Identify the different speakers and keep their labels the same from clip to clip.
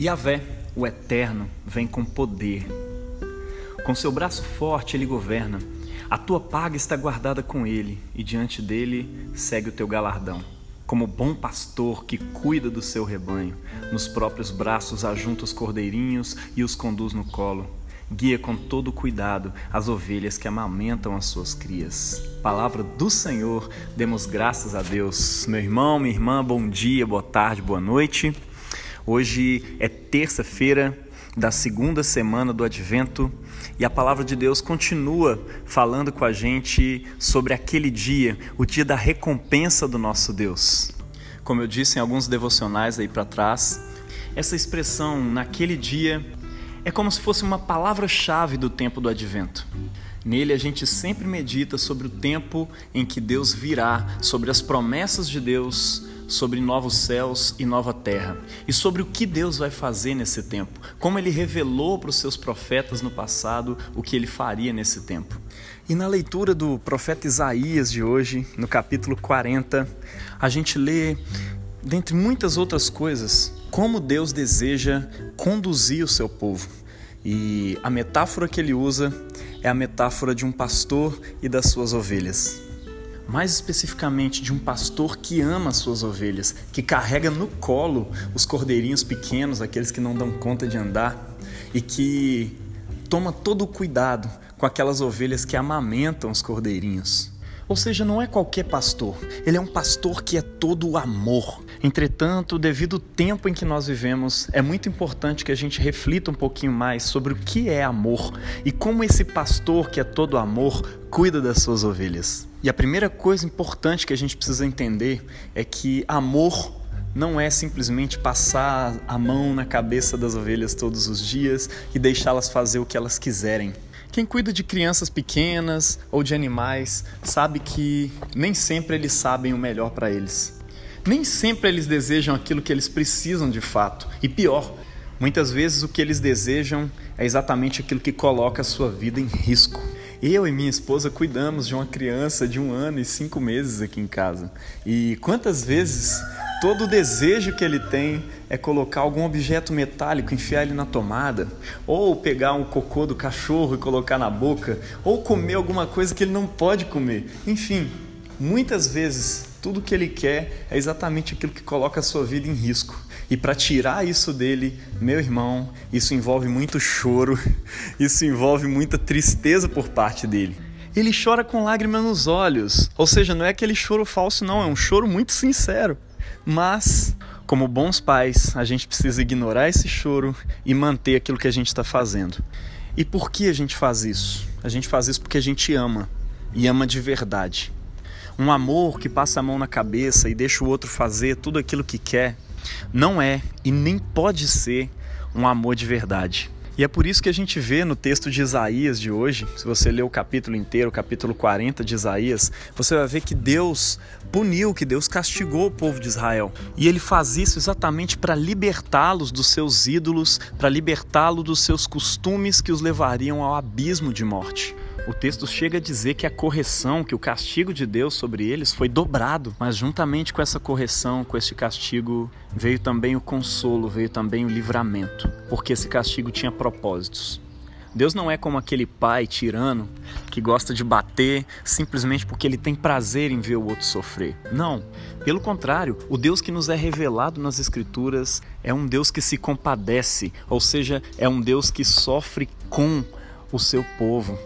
Speaker 1: Yahvé, o Eterno, vem com poder. Com seu braço forte ele governa. A tua paga está guardada com ele, e diante dele segue o teu galardão. Como bom pastor que cuida do seu rebanho, nos próprios braços ajunta os cordeirinhos e os conduz no colo. Guia com todo cuidado as ovelhas que amamentam as suas crias. Palavra do Senhor, demos graças a Deus. Meu irmão, minha irmã, bom dia, boa tarde, boa noite. Hoje é terça-feira da segunda semana do Advento e a palavra de Deus continua falando com a gente sobre aquele dia, o dia da recompensa do nosso Deus. Como eu disse em alguns devocionais aí para trás, essa expressão naquele dia é como se fosse uma palavra-chave do tempo do Advento. Nele a gente sempre medita sobre o tempo em que Deus virá, sobre as promessas de Deus, sobre novos céus e nova terra, e sobre o que Deus vai fazer nesse tempo, como ele revelou para os seus profetas no passado o que ele faria nesse tempo. E na leitura do profeta Isaías de hoje, no capítulo 40, a gente lê, dentre muitas outras coisas, como Deus deseja conduzir o seu povo. E a metáfora que ele usa é a metáfora de um pastor e das suas ovelhas. Mais especificamente de um pastor que ama as suas ovelhas, que carrega no colo os cordeirinhos pequenos, aqueles que não dão conta de andar, e que toma todo o cuidado com aquelas ovelhas que amamentam os cordeirinhos. Ou seja, não é qualquer pastor, ele é um pastor que é todo o amor. Entretanto, devido ao tempo em que nós vivemos, é muito importante que a gente reflita um pouquinho mais sobre o que é amor e como esse pastor que é todo amor cuida das suas ovelhas. E a primeira coisa importante que a gente precisa entender é que amor não é simplesmente passar a mão na cabeça das ovelhas todos os dias e deixá-las fazer o que elas quiserem. Quem cuida de crianças pequenas ou de animais sabe que nem sempre eles sabem o melhor para eles. Nem sempre eles desejam aquilo que eles precisam de fato. E pior, muitas vezes o que eles desejam é exatamente aquilo que coloca a sua vida em risco. Eu e minha esposa cuidamos de uma criança de um ano e cinco meses aqui em casa. E quantas vezes todo o desejo que ele tem é colocar algum objeto metálico, enfiar ele na tomada, ou pegar um cocô do cachorro e colocar na boca, ou comer alguma coisa que ele não pode comer. Enfim, muitas vezes tudo que ele quer é exatamente aquilo que coloca a sua vida em risco. E para tirar isso dele, meu irmão, isso envolve muito choro, isso envolve muita tristeza por parte dele ele chora com lágrimas nos olhos. Ou seja, não é aquele choro falso, não, é um choro muito sincero. Mas, como bons pais, a gente precisa ignorar esse choro e manter aquilo que a gente está fazendo. E por que a gente faz isso? A gente faz isso porque a gente ama e ama de verdade. Um amor que passa a mão na cabeça e deixa o outro fazer tudo aquilo que quer não é e nem pode ser um amor de verdade. E é por isso que a gente vê no texto de Isaías de hoje, se você ler o capítulo inteiro, o capítulo 40 de Isaías, você vai ver que Deus puniu, que Deus castigou o povo de Israel. E ele faz isso exatamente para libertá-los dos seus ídolos, para libertá-los dos seus costumes que os levariam ao abismo de morte. O texto chega a dizer que a correção, que o castigo de Deus sobre eles foi dobrado, mas juntamente com essa correção, com este castigo, veio também o consolo, veio também o livramento, porque esse castigo tinha propósitos. Deus não é como aquele pai tirano que gosta de bater simplesmente porque ele tem prazer em ver o outro sofrer. Não, pelo contrário, o Deus que nos é revelado nas Escrituras é um Deus que se compadece, ou seja, é um Deus que sofre com o seu povo.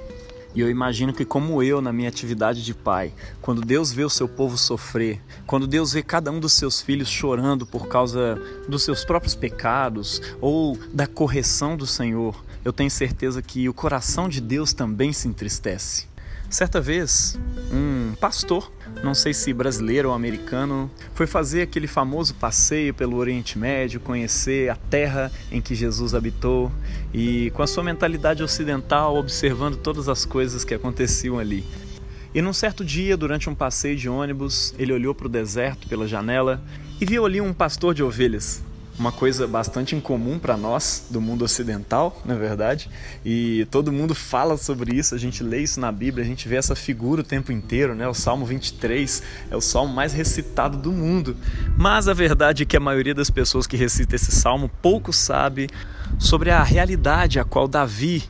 Speaker 1: E eu imagino que, como eu, na minha atividade de pai, quando Deus vê o seu povo sofrer, quando Deus vê cada um dos seus filhos chorando por causa dos seus próprios pecados ou da correção do Senhor, eu tenho certeza que o coração de Deus também se entristece. Certa vez, um pastor, não sei se brasileiro ou americano, foi fazer aquele famoso passeio pelo Oriente Médio, conhecer a terra em que Jesus habitou e, com a sua mentalidade ocidental, observando todas as coisas que aconteciam ali. E num certo dia, durante um passeio de ônibus, ele olhou para o deserto pela janela e viu ali um pastor de ovelhas. Uma coisa bastante incomum para nós do mundo ocidental, na é verdade, e todo mundo fala sobre isso, a gente lê isso na Bíblia, a gente vê essa figura o tempo inteiro, né? O Salmo 23 é o salmo mais recitado do mundo. Mas a verdade é que a maioria das pessoas que recita esse salmo pouco sabe sobre a realidade a qual Davi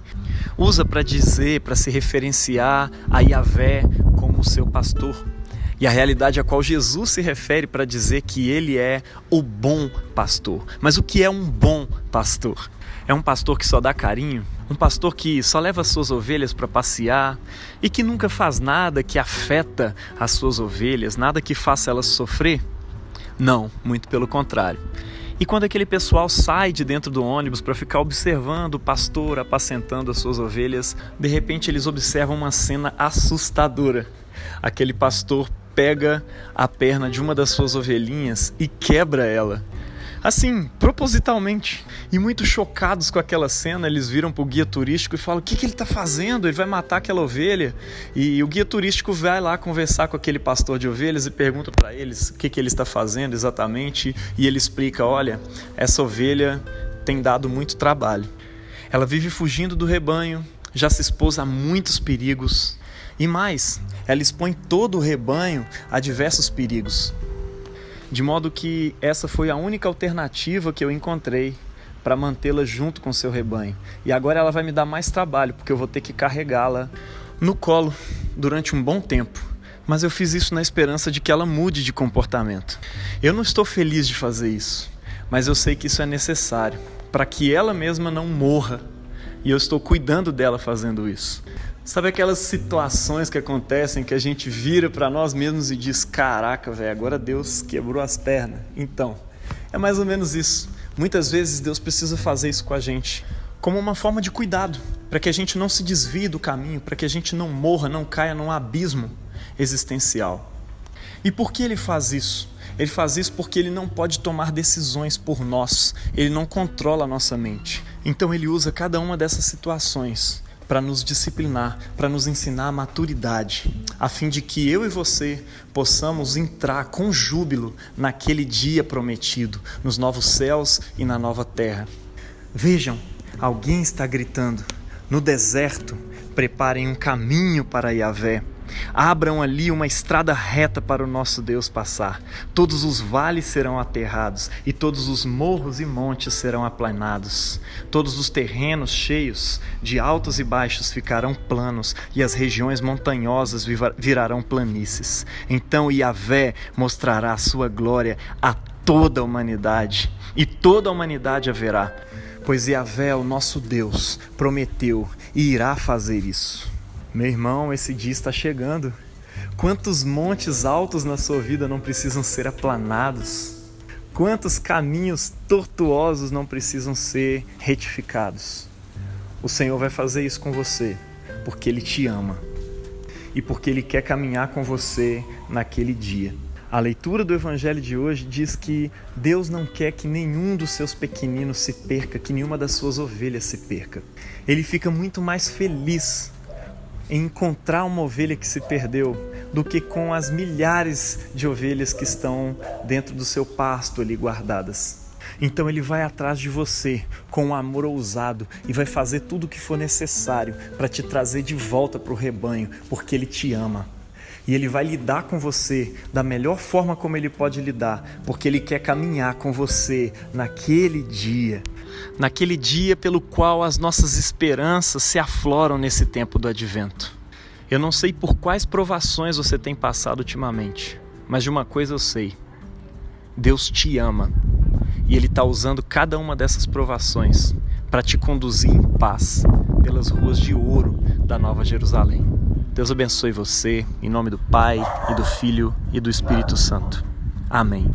Speaker 1: usa para dizer, para se referenciar a Yahvé como seu pastor e a realidade a qual Jesus se refere para dizer que ele é o bom pastor. Mas o que é um bom pastor? É um pastor que só dá carinho? Um pastor que só leva suas ovelhas para passear e que nunca faz nada que afeta as suas ovelhas, nada que faça elas sofrer? Não, muito pelo contrário. E quando aquele pessoal sai de dentro do ônibus para ficar observando o pastor apacentando as suas ovelhas, de repente eles observam uma cena assustadora. Aquele pastor pega a perna de uma das suas ovelhinhas e quebra ela. Assim, propositalmente. E muito chocados com aquela cena, eles viram o guia turístico e falam: O que, que ele está fazendo? Ele vai matar aquela ovelha? E o guia turístico vai lá conversar com aquele pastor de ovelhas e pergunta para eles o que, que ele está fazendo exatamente. E ele explica: Olha, essa ovelha tem dado muito trabalho. Ela vive fugindo do rebanho, já se expôs a muitos perigos. E mais, ela expõe todo o rebanho a diversos perigos. De modo que essa foi a única alternativa que eu encontrei para mantê-la junto com seu rebanho. E agora ela vai me dar mais trabalho, porque eu vou ter que carregá-la no colo durante um bom tempo. Mas eu fiz isso na esperança de que ela mude de comportamento. Eu não estou feliz de fazer isso, mas eu sei que isso é necessário para que ela mesma não morra. E eu estou cuidando dela fazendo isso. Sabe aquelas situações que acontecem que a gente vira para nós mesmos e diz: Caraca, velho, agora Deus quebrou as pernas? Então, é mais ou menos isso. Muitas vezes Deus precisa fazer isso com a gente, como uma forma de cuidado, para que a gente não se desvie do caminho, para que a gente não morra, não caia num abismo existencial. E por que ele faz isso? Ele faz isso porque ele não pode tomar decisões por nós, ele não controla a nossa mente. Então ele usa cada uma dessas situações para nos disciplinar, para nos ensinar a maturidade, a fim de que eu e você possamos entrar com júbilo naquele dia prometido, nos novos céus e na nova terra. Vejam, alguém está gritando: no deserto, preparem um caminho para Yahvé. Abram ali uma estrada reta para o nosso Deus passar. Todos os vales serão aterrados e todos os morros e montes serão aplanados. Todos os terrenos cheios de altos e baixos ficarão planos e as regiões montanhosas virarão planícies. Então Yahvé mostrará a sua glória a toda a humanidade e toda a humanidade haverá. Pois Yahvé, o nosso Deus, prometeu e irá fazer isso. Meu irmão, esse dia está chegando. Quantos montes altos na sua vida não precisam ser aplanados? Quantos caminhos tortuosos não precisam ser retificados? O Senhor vai fazer isso com você, porque Ele te ama e porque Ele quer caminhar com você naquele dia. A leitura do Evangelho de hoje diz que Deus não quer que nenhum dos seus pequeninos se perca, que nenhuma das suas ovelhas se perca. Ele fica muito mais feliz em encontrar uma ovelha que se perdeu do que com as milhares de ovelhas que estão dentro do seu pasto ali guardadas. Então ele vai atrás de você com um amor ousado e vai fazer tudo o que for necessário para te trazer de volta para o rebanho, porque ele te ama. E ele vai lidar com você da melhor forma como ele pode lidar, porque ele quer caminhar com você naquele dia naquele dia pelo qual as nossas esperanças se afloram nesse tempo do advento. Eu não sei por quais provações você tem passado ultimamente, mas de uma coisa eu sei: Deus te ama e Ele está usando cada uma dessas provações para te conduzir em paz pelas ruas de ouro da Nova Jerusalém. Deus abençoe você, em nome do Pai, e do Filho e do Espírito Santo. Amém.